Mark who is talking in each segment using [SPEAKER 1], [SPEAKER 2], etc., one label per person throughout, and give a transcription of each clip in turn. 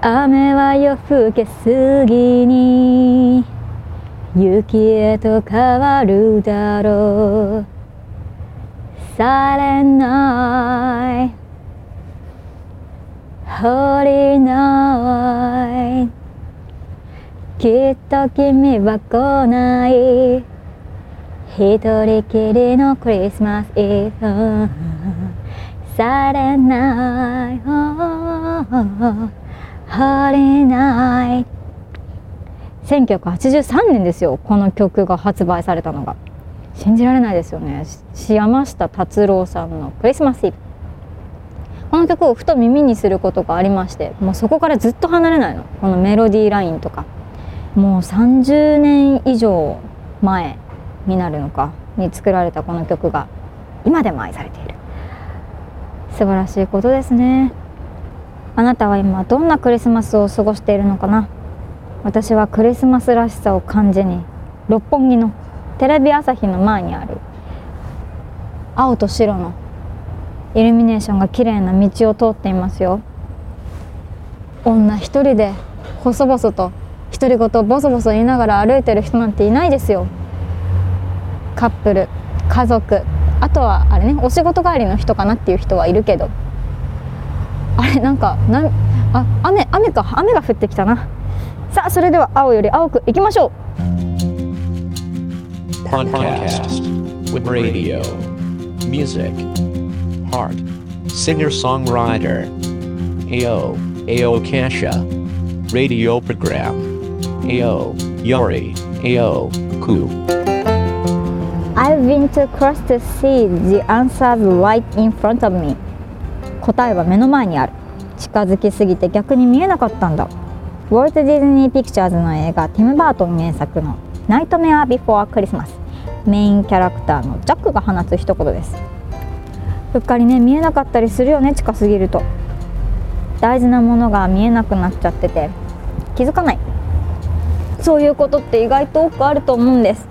[SPEAKER 1] 雨は夜更けすぎに雪へと変わるだろう。Silent night Holy night きっと君は来ない。一人きりのクリスマスイブ。Silent night Holy night 1983年ですよこの曲が発売されたのが。信じられないですよね。山下達郎さんの「クリスマスイブ」この曲をふと耳にすることがありましてもうそこからずっと離れないの。このメロディーラインとか。もう30年以上前になるのかに作られたこの曲が今でも愛されている。素晴らしいことですね。あなたは今どんなクリスマスを過ごしているのかな？私はクリスマスらしさを感じに六本木のテレビ朝日の前にある青と白のイルミネーションが綺麗な道を通っていますよ。女一人で細々と独り言ボソボソ言いながら歩いてる人なんていないですよ。カップル家族あとはあれねお仕事帰りの人かなっていう人はいるけど。あれなんかなんあ雨雨か雨が降ってきたなさあそれでは青より青くいきましょう
[SPEAKER 2] Podcast with radio, music, heart, singer songwriter, AO, AO Kasha, radio program, AO, Yori, AO, Ku.
[SPEAKER 1] I've been to cross the sea the answer's right in front of me 答えは目の前にある。近づきすぎて逆に見えなかったんだ。ウォルト・ディズニー・ピクチャーズの映画ティム・バートン原作の「ナイトメア・ビフォー・クリスマス」メインキャラクターのジャックが放つ一言です。うっかりね見えなかったりするよね近すぎると。大事なものが見えなくなっちゃってて気づかない。そういうことって意外と多くあると思うんです。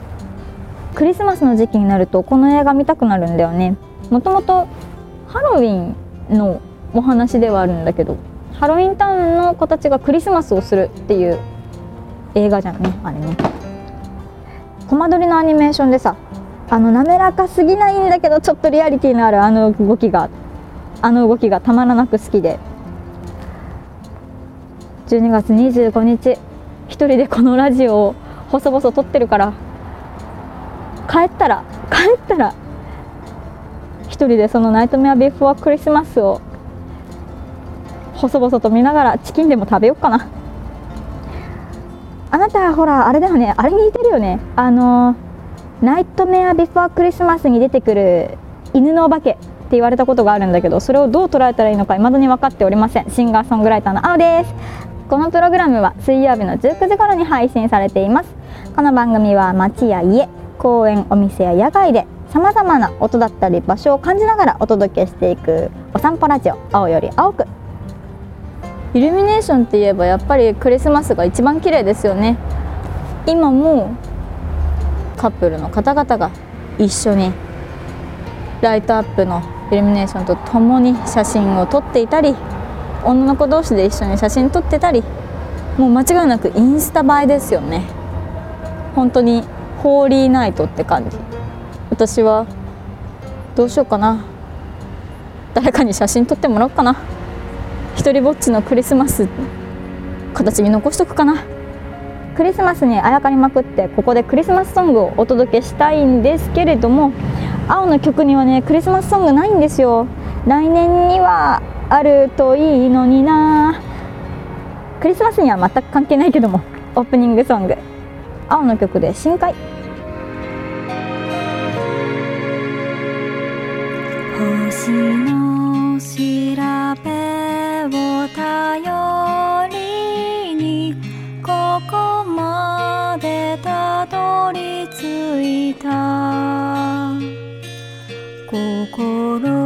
[SPEAKER 1] クリスマスの時期になるとこの映画見たくなるんだよね。もともとハロウィンのお話ではあるんだけどハロウィンタウンの子たちがクリスマスをするっていう映画じゃんねあれね。コマ撮りのアニメーションでさあの滑らかすぎないんだけどちょっとリアリティのあるあの動きがあの動きがたまらなく好きで。12月25日一人でこのラジオを細々録ってるから帰ったら帰ったら一人でそのナイトメアビーフォークリスマスを細々と見ながらチキンでも食べようかな。あなたほらあれだよね。あれに似てるよね。あのナイトメアビフォークリスマスに出てくる犬のお化けって言われたことがあるんだけどそれをどう捉えたらいいのか未だに分かっておりません。シンガーソングライターの青です。このプログラムは水曜日の19時頃に配信されています。この番組は街や家公園お店や野外でさまざまな音だったり場所を感じながらお届けしていくお散歩ラジオ青より青く。イルミネーションって言えばやっぱりクリスマスが一番綺麗ですよね。今もカップルの方々が一緒にライトアップのイルミネーションとともに写真を撮っていたり女の子同士で一緒に写真撮ってたりもう間違いなくインスタ映えですよね。本当にホーリーナイトって感じ。私はどうしようかな。誰かに写真撮ってもらおうかな。一人ぼっちのクリスマス形に残しとくかな。クリスマスにあやかりまくってここでクリスマスソングをお届けしたいんですけれども青の曲にはねクリスマスソングないんですよ。来年にはあるといいのにな。クリスマスには全く関係ないけどもオープニングソング。青の曲で深海。
[SPEAKER 3] 星の調べを頼りにここまでたどり着いた。心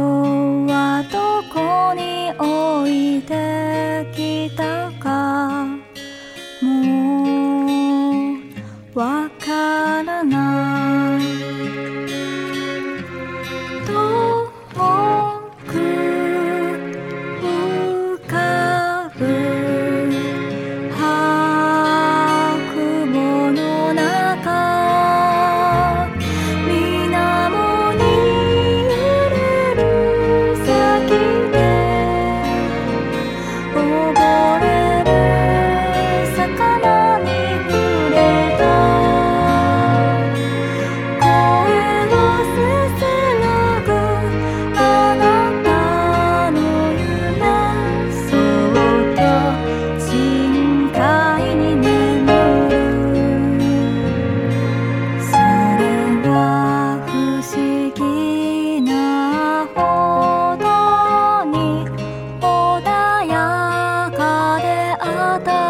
[SPEAKER 3] こ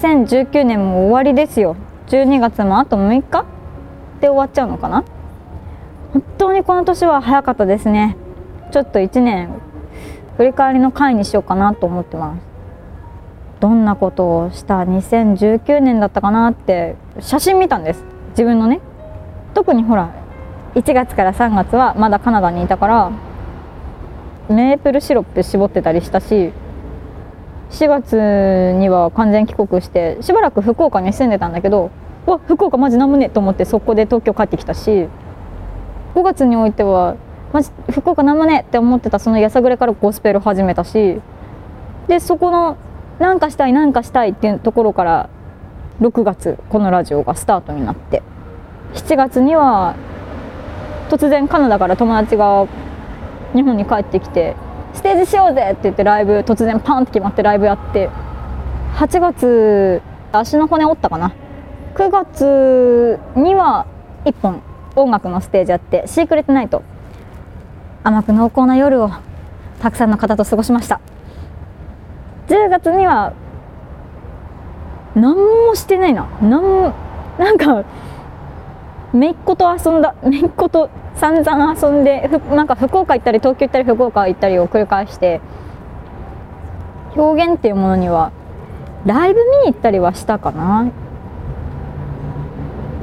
[SPEAKER 1] 2019年も終わりですよ。12月もあと6日？で終わっちゃうのかな？本当にこの年は早かったですね。ちょっと1年振り返りの回にしようかなと思ってます。どんなことをした2019年だったかなって写真見たんです。自分のね。特にほら1月から3月はまだカナダにいたからメープルシロップ絞ってたりしたし4月には完全帰国してしばらく福岡に住んでたんだけどわ福岡マジなんもねえと思ってそこで東京帰ってきたし5月においてはマジ福岡なんもねえって思ってたそのやさぐれからゴスペル始めたしでそこのなんかしたいなんかしたいっていうところから6月このラジオがスタートになって7月には突然カナダから友達が日本に帰ってきてステージしようぜって言ってライブ突然パンって決まってライブやって。8月足の骨折ったかな？9月には1本音楽のステージやってシークレットナイト。甘く濃厚な夜をたくさんの方と過ごしました。10月には何もしてないな。なんなんかめいっ子と遊んだめいっ子と散々遊んでなんか福岡行ったり東京行ったり福岡行ったりを繰り返して表現っていうものにはライブ見に行ったりはしたかな。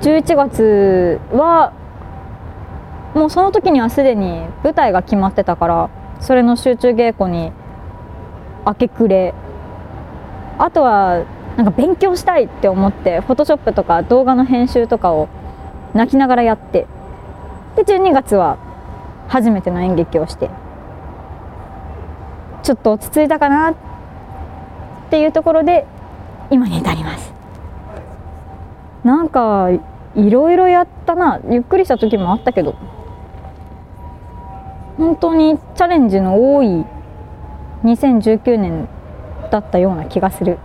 [SPEAKER 1] 11月はもうその時にはすでに舞台が決まってたからそれの集中稽古に明け暮れ。あとはなんか勉強したいって思ってフォトショップとか動画の編集とかを泣きながらやって。で12月は初めての演劇をして。ちょっと落ち着いたかなっていうところで今に至ります。なんかいろいろやったな。ゆっくりした時もあったけど。本当にチャレンジの多い2019年だったような気がする。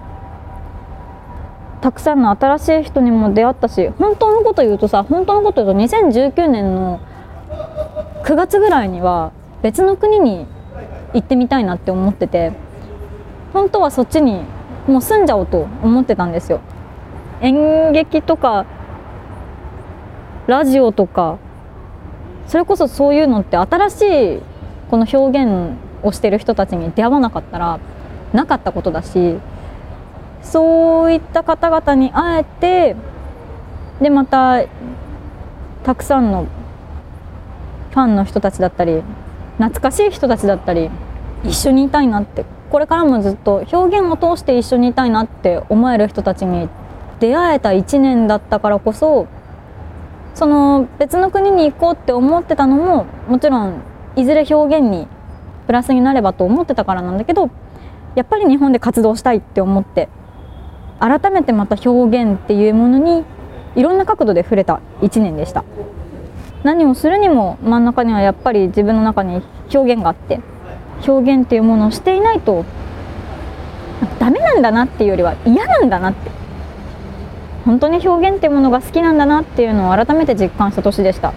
[SPEAKER 1] たくさんの新しい人にも出会ったし本当のこと言うとさ本当のこと言うと2019年の9月ぐらいには別の国に行ってみたいなって思ってて本当はそっちにもう住んじゃおうと思ってたんですよ。演劇とかラジオとかそれこそそういうのって新しいこの表現をしてる人たちに出会わなかったらなかったことだしそういった方々に会えてでまたたくさんのファンの人たちだったり懐かしい人たちだったり一緒にいたいなってこれからもずっと表現を通して一緒にいたいなって思える人たちに出会えた1年だったからこそその別の国に行こうって思ってたのももちろんいずれ表現にプラスになればと思ってたからなんだけどやっぱり日本で活動したいって思って改めてまた表現っていうものにいろんな角度で触れた1年でした。何をするにも真ん中にはやっぱり自分の中に表現があって表現っていうものをしていないとダメなんだなっていうよりは嫌なんだなって。本当に表現っていうものが好きなんだなっていうのを改めて実感した年でした。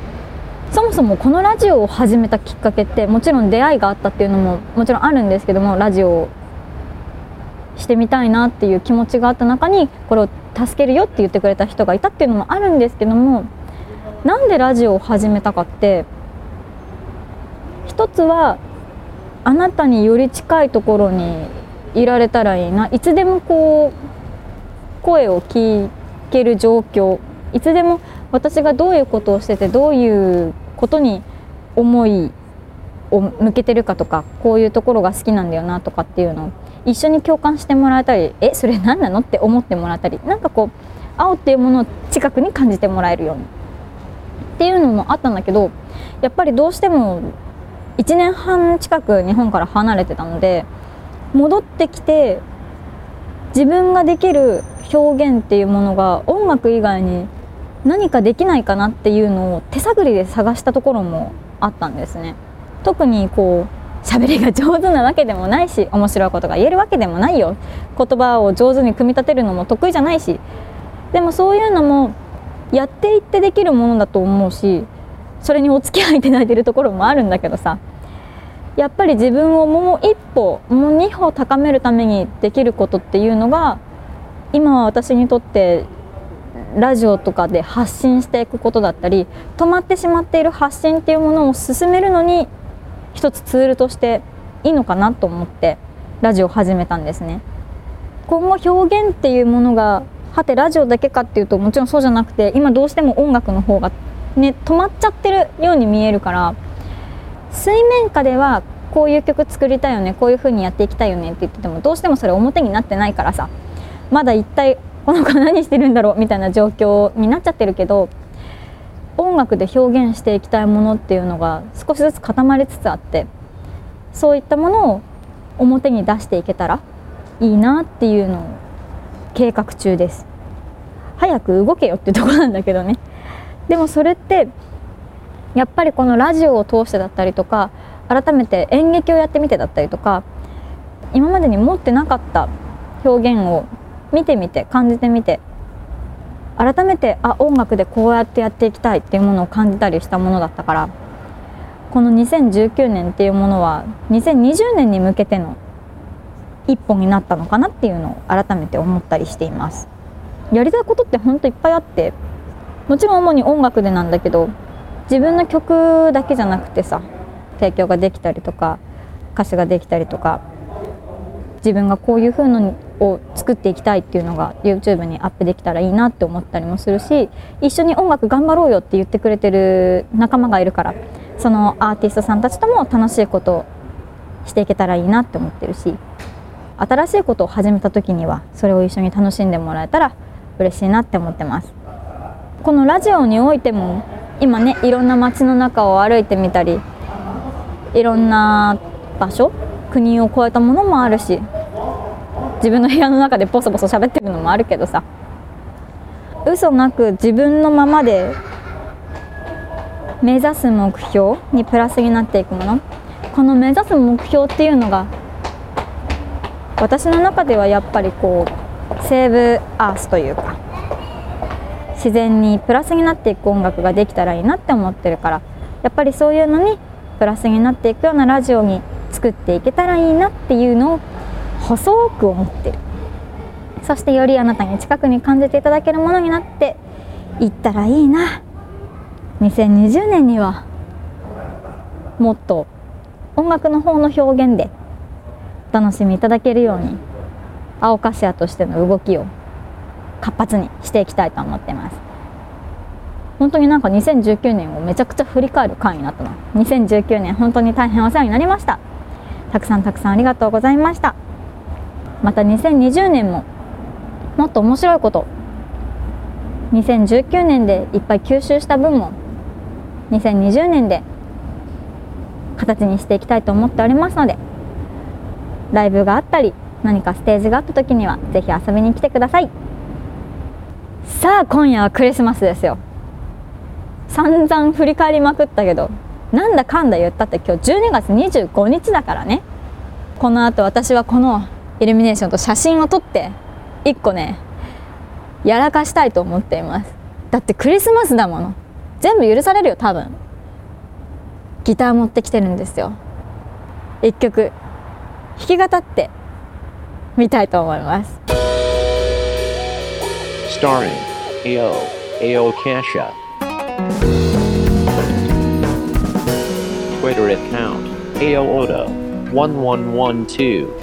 [SPEAKER 1] そもそもこのラジオを始めたきっかけってもちろん出会いがあったっていうのももちろんあるんですけどもラジオをしてみたいなっていう気持ちがあった中にこれを助けるよって言ってくれた人がいたっていうのもあるんですけどもなんでラジオを始めたかって一つはあなたにより近いところにいられたらいいないつでもこう声を聞ける状況いつでも私がどういうことをしててどういうことに思いを向けてるかとかこういうところが好きなんだよなとかっていうのを一緒に共感してもらえたりえそれ何なのって思ってもらったりなんかこう青っていうものを近くに感じてもらえるようにっていうのもあったんだけどやっぱりどうしても1年半近く日本から離れてたので戻ってきて自分ができる表現っていうものが音楽以外に何かできないかなっていうのを手探りで探したところもあったんですね。特にこう喋りが上手なわけでもないし面白いことが言えるわけでもないよ。言葉を上手に組み立てるのも得意じゃないし。でもそういうのもやっていってできるものだと思うしそれにお付き合いいただいてるところもあるんだけどさ。やっぱり自分をもう一歩もう二歩高めるためにできることっていうのが今は私にとってラジオとかで発信していくことだったり止まってしまっている発信っていうものを進めるのに一つツールとしていいのかなと思ってラジオ始めたんですね。今後表現っていうものがはてラジオだけかっていうともちろんそうじゃなくて今どうしても音楽の方がね止まっちゃってるように見えるから水面下ではこういう曲作りたいよねこういう風にやっていきたいよねって言っててもどうしてもそれ表になってないからさまだ一体この子何してるんだろうみたいな状況になっちゃってるけど音楽で表現していきたいものっていうのが少しずつ固まりつつあってそういったものを表に出していけたらいいなっていうのを計画中です。早く動けよってとこなんだけどね。でもそれってやっぱりこのラジオを通してだったりとか改めて演劇をやってみてだったりとか今までに持ってなかった表現を見てみて感じてみて改めてあ音楽でこうやってやっていきたいっていうものを感じたりしたものだったからこの2019年っていうものは2020年に向けての一本になったのかなっていうのを改めて思ったりしています。やりたいことってほんといっぱいあってもちろん主に音楽でなんだけど自分の曲だけじゃなくてさ提供ができたりとか歌詞ができたりとか自分がこういう風のを作っていきたいっていうのが YouTube にアップできたらいいなって思ったりもするし一緒に音楽頑張ろうよって言ってくれてる仲間がいるからそのアーティストさんたちとも楽しいことをしていけたらいいなって思ってるし新しいことを始めた時にはそれを一緒に楽しんでもらえたら嬉しいなって思ってます。このラジオにおいても今ねいろんな街の中を歩いてみたりいろんな場所国を越えたものもあるし自分の部屋の中でボソボソ喋ってるのもあるけどさ。嘘なく自分のままで目指す目標にプラスになっていくもの。この目指す目標っていうのが私の中ではやっぱりこうセーブアースというか自然にプラスになっていく音楽ができたらいいなって思ってるからやっぱりそういうのにプラスになっていくようなラジオに作っていけたらいいなっていうのを細く思ってる。そしてよりあなたに近くに感じていただけるものになっていったらいいな。2020年にはもっと音楽の方の表現でお楽しみいただけるように青カシアとしての動きを活発にしていきたいと思ってます。本当になんか2019年をめちゃくちゃ振り返る回になったな。2019年本当に大変お世話になりました。たくさんたくさんありがとうございました。また2020年ももっと面白いこと2019年でいっぱい吸収した分も2020年で形にしていきたいと思っておりますのでライブがあったり何かステージがあった時にはぜひ遊びに来てください。さあ今夜はクリスマスですよ。散々振り返りまくったけどなんだかんだ言ったって今日12月25日だからね。この後私はこのイルミネーションと写真を撮って1個ねやらかしたいと思っています。だってクリスマスだもの。全部許されるよ多分。ギター持ってきてるんですよ。1曲弾き語ってみたいと思います。
[SPEAKER 2] Starring AO, AO Kasha. Twitter account AO Odo 1112.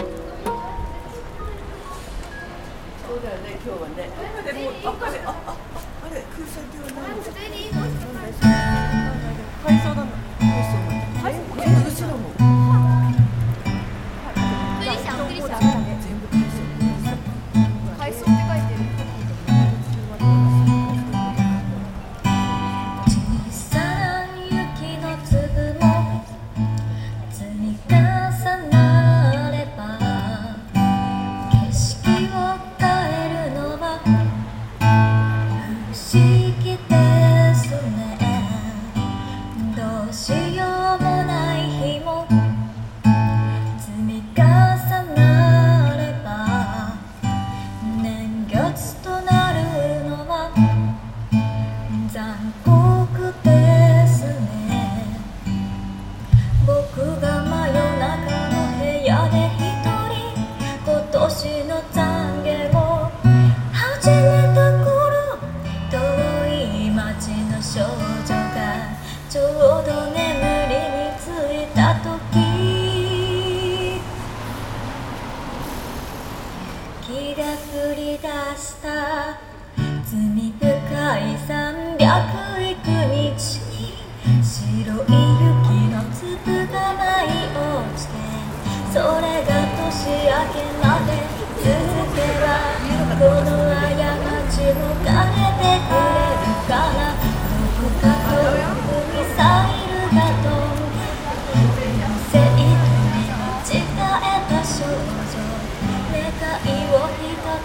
[SPEAKER 4] 年の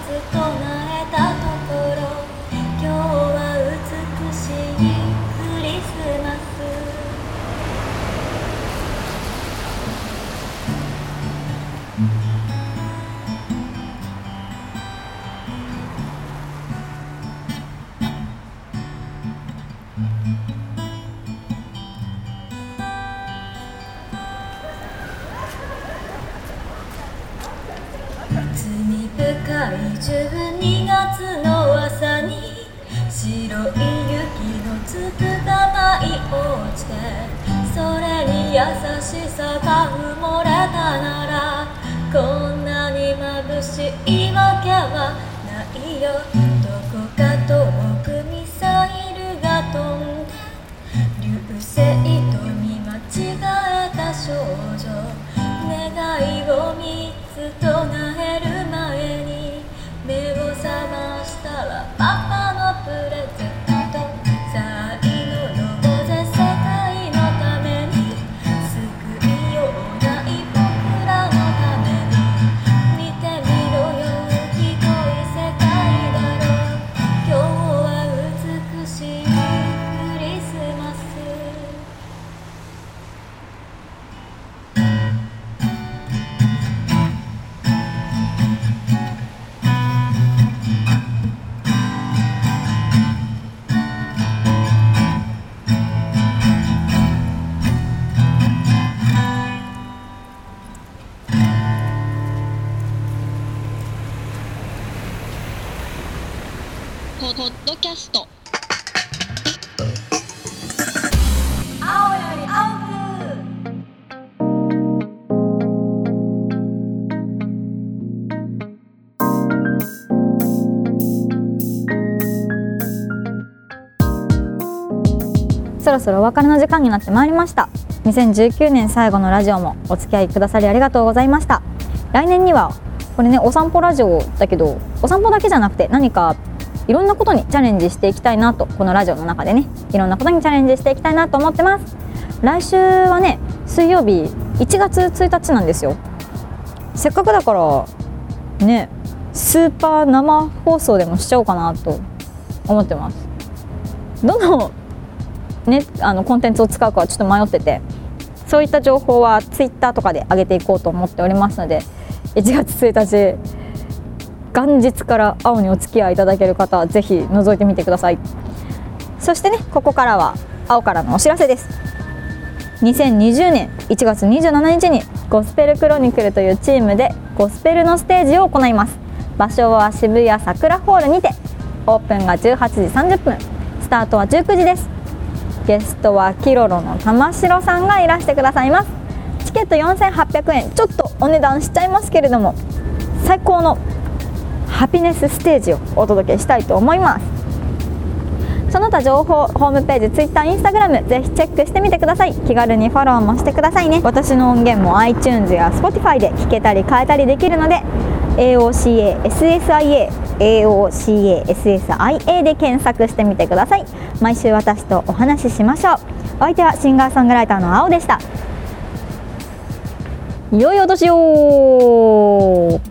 [SPEAKER 5] ずっ
[SPEAKER 3] とが埋もれたならこんなに眩しいわけはないよ。
[SPEAKER 6] ポッドキャスト。
[SPEAKER 1] そろそろお別れの時間になってまいりました。2019年最後のラジオもお付き合いくださりありがとうございました。来年にはこれねお散歩ラジオだけどお散歩だけじゃなくて何かいろんなことにチャレンジしていきたいなとこのラジオの中でね。いろんなことにチャレンジしていきたいなと思ってます。来週はね水曜日1月1日なんですよ。せっかくだからねスーパー生放送でもしちゃおうかなと思ってます。どのね、あのコンテンツを使うかはちょっと迷っててそういった情報はツイッターとかで上げていこうと思っておりますので1月1日元日から青にお付き合いいただける方はぜひ覗いてみてください。そしてねここからは青からのお知らせです。2020年1月27日にゴスペルクロニクルというチームでゴスペルのステージを行います。場所は渋谷桜ホールにてオープンが18時30分スタートは19時です。ゲストはキロロの玉城さんがいらしてくださいます。チケット4800円ちょっとお値段しちゃいますけれども最高のハピネスステージをお届けしたいと思います。その他情報ホームページ Twitter、Instagram ぜひチェックしてみてください。気軽にフォローもしてくださいね。私の音源も iTunes や Spotify で聞けたり変えたりできるので AOCA、SSIA、AOCA、SSIA で検索してみてください。毎週私とお話ししましょう。お相手はシンガーソングライターの青でした。良いお年を。